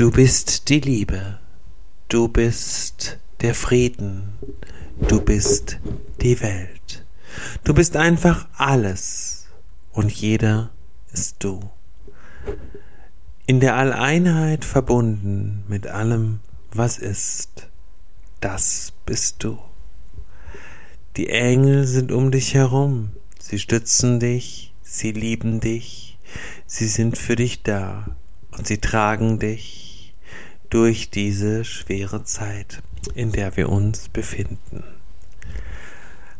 Du bist die Liebe, du bist der Frieden, du bist die Welt. Du bist einfach alles. Und jeder ist du. In der Alleinheit verbunden mit allem, was ist, das bist du. Die Engel sind um dich herum, sie stützen dich, sie lieben dich, sie sind für dich da. Und sie tragen dich durch diese schwere Zeit, in der wir uns befinden.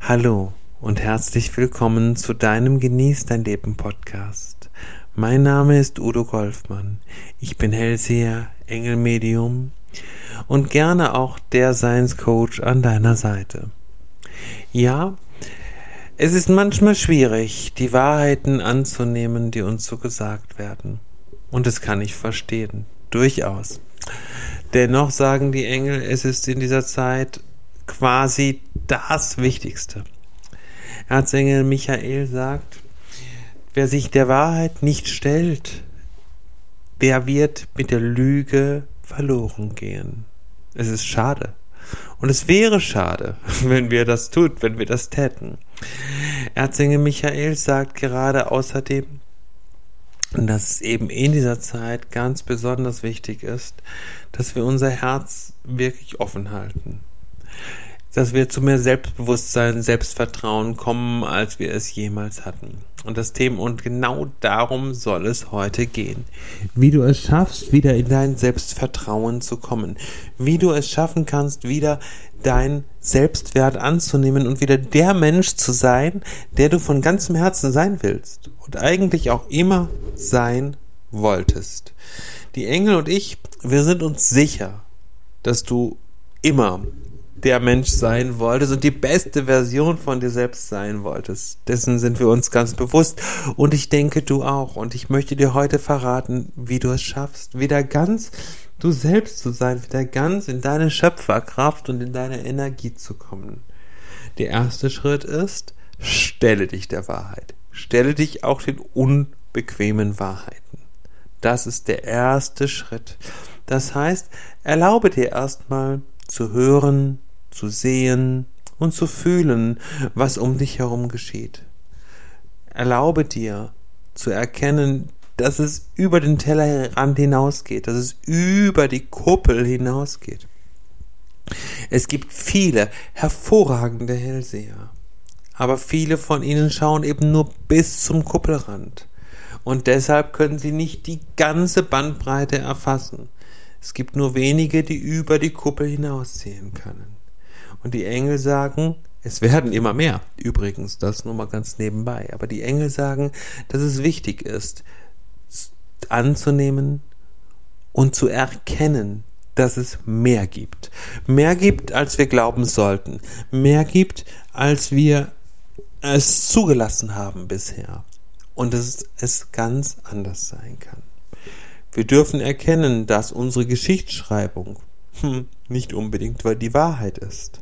Hallo und herzlich willkommen zu deinem Genieß dein Leben Podcast. Mein Name ist Udo Golfmann. Ich bin Hellseher, Engelmedium und gerne auch der Science Coach an deiner Seite. Ja, es ist manchmal schwierig, die Wahrheiten anzunehmen, die uns so gesagt werden. Und das kann ich verstehen, durchaus. Dennoch sagen die Engel, es ist in dieser Zeit quasi das Wichtigste. Erzengel Michael sagt, wer sich der Wahrheit nicht stellt, der wird mit der Lüge verloren gehen. Es ist schade. Und es wäre schade, wenn wir das tut, wenn wir das täten. Erzengel Michael sagt gerade außerdem, dass es eben in dieser Zeit ganz besonders wichtig ist, dass wir unser Herz wirklich offen halten dass wir zu mehr Selbstbewusstsein, Selbstvertrauen kommen, als wir es jemals hatten. Und das Thema, und genau darum soll es heute gehen. Wie du es schaffst, wieder in dein Selbstvertrauen zu kommen. Wie du es schaffen kannst, wieder dein Selbstwert anzunehmen und wieder der Mensch zu sein, der du von ganzem Herzen sein willst. Und eigentlich auch immer sein wolltest. Die Engel und ich, wir sind uns sicher, dass du immer der Mensch sein wolltest und die beste Version von dir selbst sein wolltest. Dessen sind wir uns ganz bewusst. Und ich denke, du auch. Und ich möchte dir heute verraten, wie du es schaffst, wieder ganz du selbst zu sein, wieder ganz in deine Schöpferkraft und in deine Energie zu kommen. Der erste Schritt ist, stelle dich der Wahrheit. Stelle dich auch den unbequemen Wahrheiten. Das ist der erste Schritt. Das heißt, erlaube dir erstmal zu hören, zu sehen und zu fühlen, was um dich herum geschieht. Erlaube dir zu erkennen, dass es über den Tellerrand hinausgeht, dass es über die Kuppel hinausgeht. Es gibt viele hervorragende Hellseher, aber viele von ihnen schauen eben nur bis zum Kuppelrand und deshalb können sie nicht die ganze Bandbreite erfassen. Es gibt nur wenige, die über die Kuppel hinaussehen können. Und die Engel sagen, es werden immer mehr. Übrigens, das nur mal ganz nebenbei. Aber die Engel sagen, dass es wichtig ist, anzunehmen und zu erkennen, dass es mehr gibt. Mehr gibt, als wir glauben sollten. Mehr gibt, als wir es zugelassen haben bisher. Und dass es ganz anders sein kann. Wir dürfen erkennen, dass unsere Geschichtsschreibung hm, nicht unbedingt, weil die Wahrheit ist.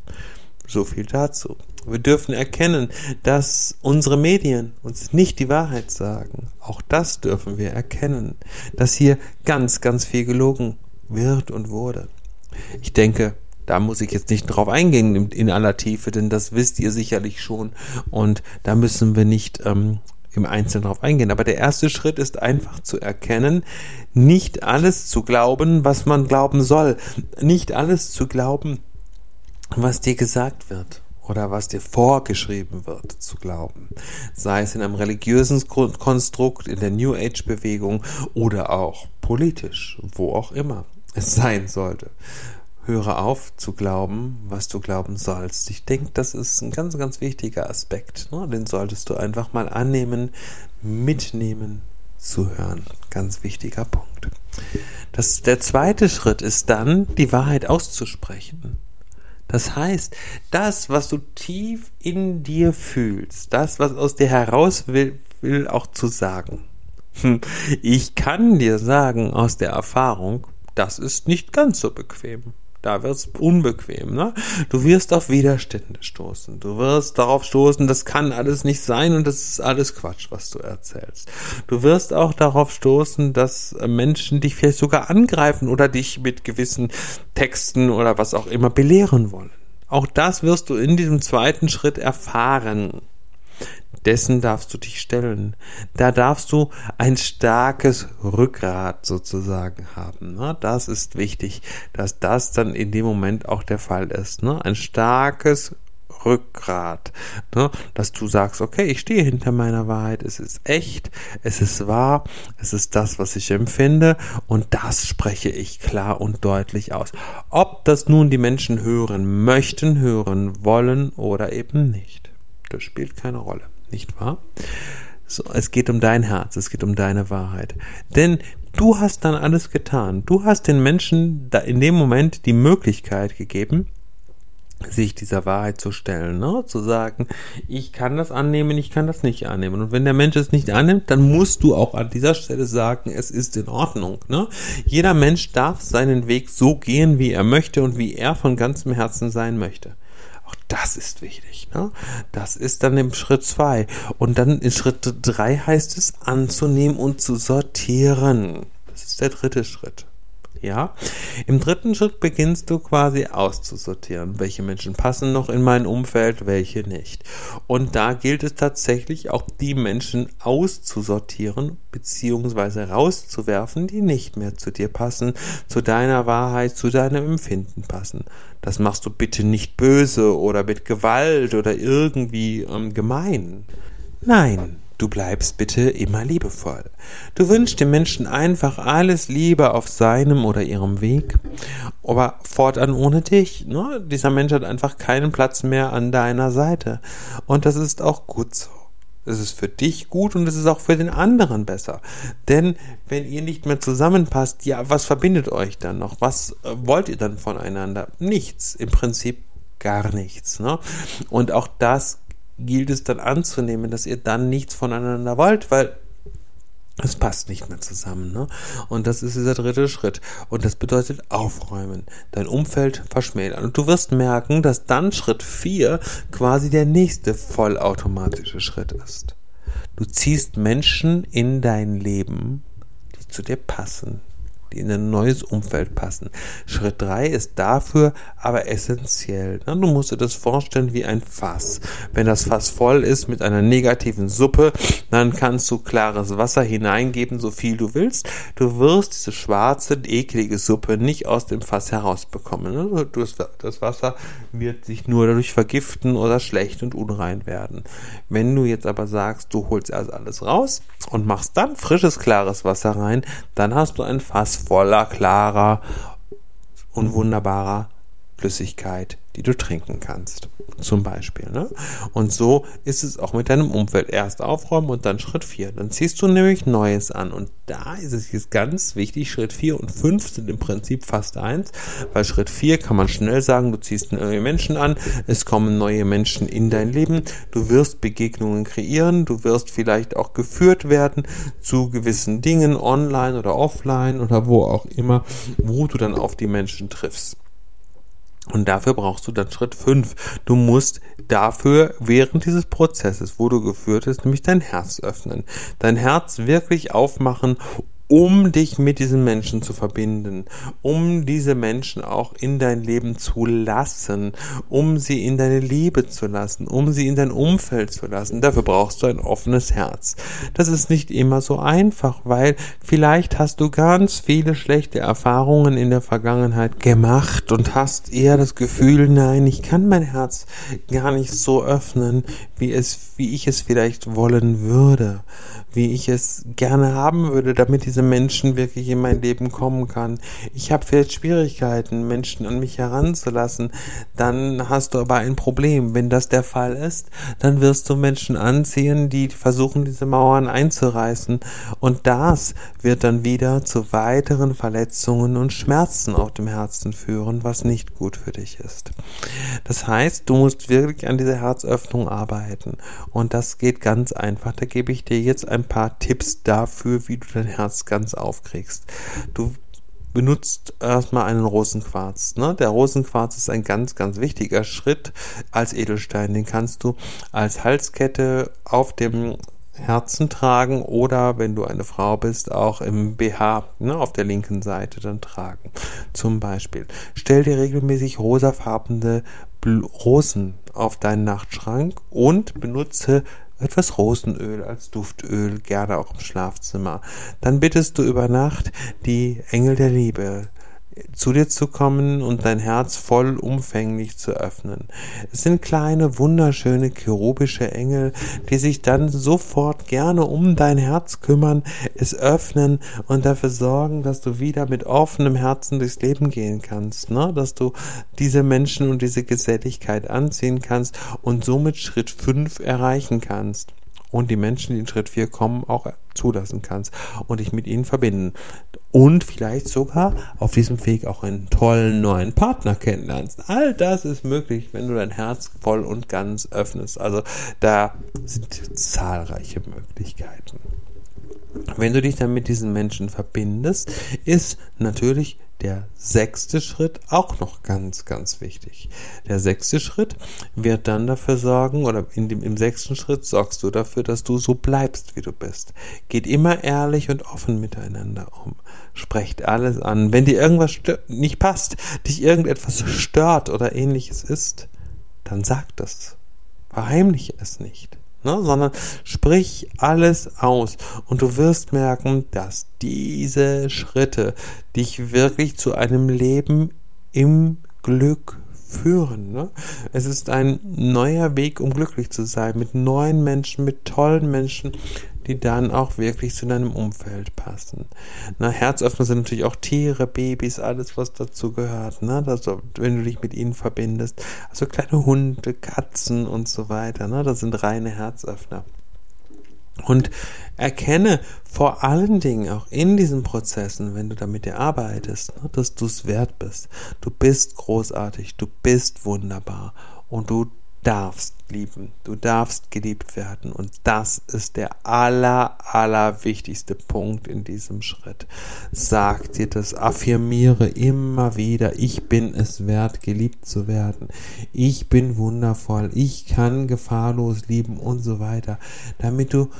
So viel dazu. Wir dürfen erkennen, dass unsere Medien uns nicht die Wahrheit sagen. Auch das dürfen wir erkennen, dass hier ganz, ganz viel gelogen wird und wurde. Ich denke, da muss ich jetzt nicht drauf eingehen in aller Tiefe, denn das wisst ihr sicherlich schon und da müssen wir nicht ähm, im Einzelnen darauf eingehen. Aber der erste Schritt ist einfach zu erkennen, nicht alles zu glauben, was man glauben soll. Nicht alles zu glauben, was dir gesagt wird oder was dir vorgeschrieben wird zu glauben. Sei es in einem religiösen Konstrukt, in der New Age Bewegung oder auch politisch, wo auch immer es sein sollte. Höre auf zu glauben, was du glauben sollst. Ich denke, das ist ein ganz, ganz wichtiger Aspekt. Ne? Den solltest du einfach mal annehmen, mitnehmen, zuhören. Ganz wichtiger Punkt. Das, der zweite Schritt ist dann, die Wahrheit auszusprechen. Das heißt, das, was du tief in dir fühlst, das, was aus dir heraus will, will auch zu sagen. Hm, ich kann dir sagen aus der Erfahrung, das ist nicht ganz so bequem. Da wird's unbequem, ne? Du wirst auf Widerstände stoßen. Du wirst darauf stoßen, das kann alles nicht sein und das ist alles Quatsch, was du erzählst. Du wirst auch darauf stoßen, dass Menschen dich vielleicht sogar angreifen oder dich mit gewissen Texten oder was auch immer belehren wollen. Auch das wirst du in diesem zweiten Schritt erfahren dessen darfst du dich stellen. Da darfst du ein starkes Rückgrat sozusagen haben. Ne? Das ist wichtig, dass das dann in dem Moment auch der Fall ist. Ne? Ein starkes Rückgrat, ne? dass du sagst, okay, ich stehe hinter meiner Wahrheit, es ist echt, es ist wahr, es ist das, was ich empfinde und das spreche ich klar und deutlich aus. Ob das nun die Menschen hören möchten, hören wollen oder eben nicht, das spielt keine Rolle nicht wahr? So, es geht um dein Herz, es geht um deine Wahrheit. Denn du hast dann alles getan. Du hast den Menschen da in dem Moment die Möglichkeit gegeben, sich dieser Wahrheit zu stellen, ne? zu sagen, ich kann das annehmen, ich kann das nicht annehmen. Und wenn der Mensch es nicht annimmt, dann musst du auch an dieser Stelle sagen, es ist in Ordnung. Ne? Jeder Mensch darf seinen Weg so gehen, wie er möchte und wie er von ganzem Herzen sein möchte. Auch das ist wichtig. Ne? Das ist dann im Schritt zwei. Und dann in Schritt drei heißt es anzunehmen und zu sortieren. Das ist der dritte Schritt. Ja, im dritten Schritt beginnst du quasi auszusortieren, welche Menschen passen noch in mein Umfeld, welche nicht. Und da gilt es tatsächlich auch die Menschen auszusortieren beziehungsweise rauszuwerfen, die nicht mehr zu dir passen, zu deiner Wahrheit, zu deinem Empfinden passen. Das machst du bitte nicht böse oder mit Gewalt oder irgendwie ähm, gemein. Nein, Du bleibst bitte immer liebevoll. Du wünschst dem Menschen einfach alles Liebe auf seinem oder ihrem Weg, aber fortan ohne dich. Ne? Dieser Mensch hat einfach keinen Platz mehr an deiner Seite. Und das ist auch gut so. Es ist für dich gut und es ist auch für den anderen besser. Denn wenn ihr nicht mehr zusammenpasst, ja, was verbindet euch dann noch? Was äh, wollt ihr dann voneinander? Nichts. Im Prinzip gar nichts. Ne? Und auch das gilt es dann anzunehmen, dass ihr dann nichts voneinander wollt, weil es passt nicht mehr zusammen, ne? Und das ist dieser dritte Schritt. Und das bedeutet aufräumen. Dein Umfeld verschmälern. Und du wirst merken, dass dann Schritt vier quasi der nächste vollautomatische Schritt ist. Du ziehst Menschen in dein Leben, die zu dir passen, die in ein neues Umfeld passen. Schritt drei ist dafür aber essentiell. Du musst dir das vorstellen wie ein Fass. Wenn das Fass voll ist mit einer negativen Suppe, dann kannst du klares Wasser hineingeben, so viel du willst. Du wirst diese schwarze, eklige Suppe nicht aus dem Fass herausbekommen. Das Wasser wird sich nur dadurch vergiften oder schlecht und unrein werden. Wenn du jetzt aber sagst, du holst erst alles raus und machst dann frisches, klares Wasser rein, dann hast du ein Fass voller klarer und wunderbarer Flüssigkeit, die du trinken kannst. Zum Beispiel. Ne? Und so ist es auch mit deinem Umfeld. Erst aufräumen und dann Schritt 4. Dann ziehst du nämlich Neues an. Und da ist es jetzt ganz wichtig, Schritt 4 und 5 sind im Prinzip fast eins, weil Schritt 4 kann man schnell sagen, du ziehst neue Menschen an, es kommen neue Menschen in dein Leben, du wirst Begegnungen kreieren, du wirst vielleicht auch geführt werden zu gewissen Dingen, online oder offline oder wo auch immer, wo du dann auf die Menschen triffst. Und dafür brauchst du dann Schritt 5. Du musst dafür während dieses Prozesses, wo du geführt hast, nämlich dein Herz öffnen. Dein Herz wirklich aufmachen um dich mit diesen Menschen zu verbinden, um diese Menschen auch in dein Leben zu lassen, um sie in deine Liebe zu lassen, um sie in dein Umfeld zu lassen. Dafür brauchst du ein offenes Herz. Das ist nicht immer so einfach, weil vielleicht hast du ganz viele schlechte Erfahrungen in der Vergangenheit gemacht und hast eher das Gefühl, nein, ich kann mein Herz gar nicht so öffnen, wie es, wie ich es vielleicht wollen würde wie ich es gerne haben würde, damit diese Menschen wirklich in mein Leben kommen kann. Ich habe vielleicht Schwierigkeiten, Menschen an mich heranzulassen. Dann hast du aber ein Problem. Wenn das der Fall ist, dann wirst du Menschen anziehen, die versuchen, diese Mauern einzureißen. Und das wird dann wieder zu weiteren Verletzungen und Schmerzen auf dem Herzen führen, was nicht gut für dich ist. Das heißt, du musst wirklich an dieser Herzöffnung arbeiten. Und das geht ganz einfach. Da gebe ich dir jetzt ein paar Tipps dafür, wie du dein Herz ganz aufkriegst. Du benutzt erstmal einen Rosenquarz. Ne? Der Rosenquarz ist ein ganz, ganz wichtiger Schritt als Edelstein. Den kannst du als Halskette auf dem Herzen tragen oder wenn du eine Frau bist, auch im BH ne, auf der linken Seite dann tragen. Zum Beispiel. Stell dir regelmäßig rosafarbene Rosen auf deinen Nachtschrank und benutze etwas Rosenöl als Duftöl, gerne auch im Schlafzimmer. Dann bittest du über Nacht die Engel der Liebe, zu dir zu kommen und dein Herz vollumfänglich zu öffnen. Es sind kleine, wunderschöne, cherubische Engel, die sich dann sofort gerne um dein Herz kümmern, es öffnen und dafür sorgen, dass du wieder mit offenem Herzen durchs Leben gehen kannst, ne? dass du diese Menschen und diese Geselligkeit anziehen kannst und somit Schritt 5 erreichen kannst und die Menschen, die in Schritt 4 kommen, auch zulassen kannst und dich mit ihnen verbinden. Und vielleicht sogar auf diesem Weg auch einen tollen neuen Partner kennenlernst. All das ist möglich, wenn du dein Herz voll und ganz öffnest. Also da sind zahlreiche Möglichkeiten. Wenn du dich dann mit diesen Menschen verbindest, ist natürlich der sechste Schritt auch noch ganz, ganz wichtig. Der sechste Schritt wird dann dafür sorgen, oder in dem, im sechsten Schritt sorgst du dafür, dass du so bleibst, wie du bist. Geht immer ehrlich und offen miteinander um. Sprecht alles an. Wenn dir irgendwas nicht passt, dich irgendetwas stört oder ähnliches ist, dann sag das. Verheimliche es nicht ne, sondern sprich alles aus und du wirst merken, dass diese Schritte dich wirklich zu einem Leben im Glück führen. Ne? Es ist ein neuer Weg, um glücklich zu sein, mit neuen Menschen, mit tollen Menschen, die dann auch wirklich zu deinem Umfeld passen. Na, Herzöffner sind natürlich auch Tiere, Babys, alles, was dazu gehört, ne? Also, wenn du dich mit ihnen verbindest. Also kleine Hunde, Katzen und so weiter, ne? Das sind reine Herzöffner. Und erkenne vor allen Dingen auch in diesen Prozessen, wenn du damit dir arbeitest, ne, dass du es wert bist. Du bist großartig, du bist wunderbar und du darfst lieben, du darfst geliebt werden. Und das ist der aller, aller wichtigste Punkt in diesem Schritt. Sag dir das, affirmiere immer wieder, ich bin es wert, geliebt zu werden, ich bin wundervoll, ich kann gefahrlos lieben und so weiter, damit du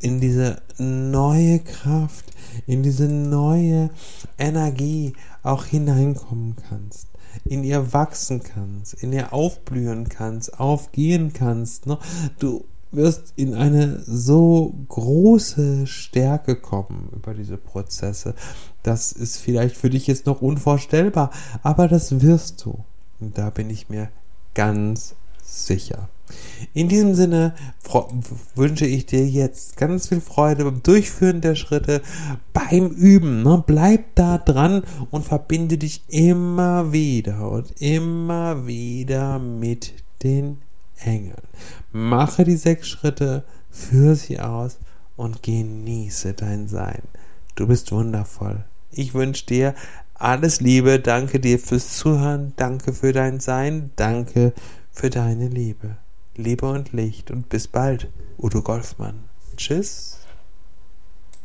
in diese neue Kraft, in diese neue Energie auch hineinkommen kannst in ihr wachsen kannst, in ihr aufblühen kannst, aufgehen kannst. Ne? Du wirst in eine so große Stärke kommen über diese Prozesse. Das ist vielleicht für dich jetzt noch unvorstellbar, aber das wirst du. Und da bin ich mir ganz sicher. In diesem Sinne wünsche ich dir jetzt ganz viel Freude beim Durchführen der Schritte, beim Üben. Ne? Bleib da dran und verbinde dich immer wieder und immer wieder mit den Engeln. Mache die sechs Schritte, führe sie aus und genieße dein Sein. Du bist wundervoll. Ich wünsche dir alles Liebe, danke dir fürs Zuhören, danke für dein Sein, danke für deine Liebe. Liebe und Licht und bis bald, Udo Golfmann. Tschüss.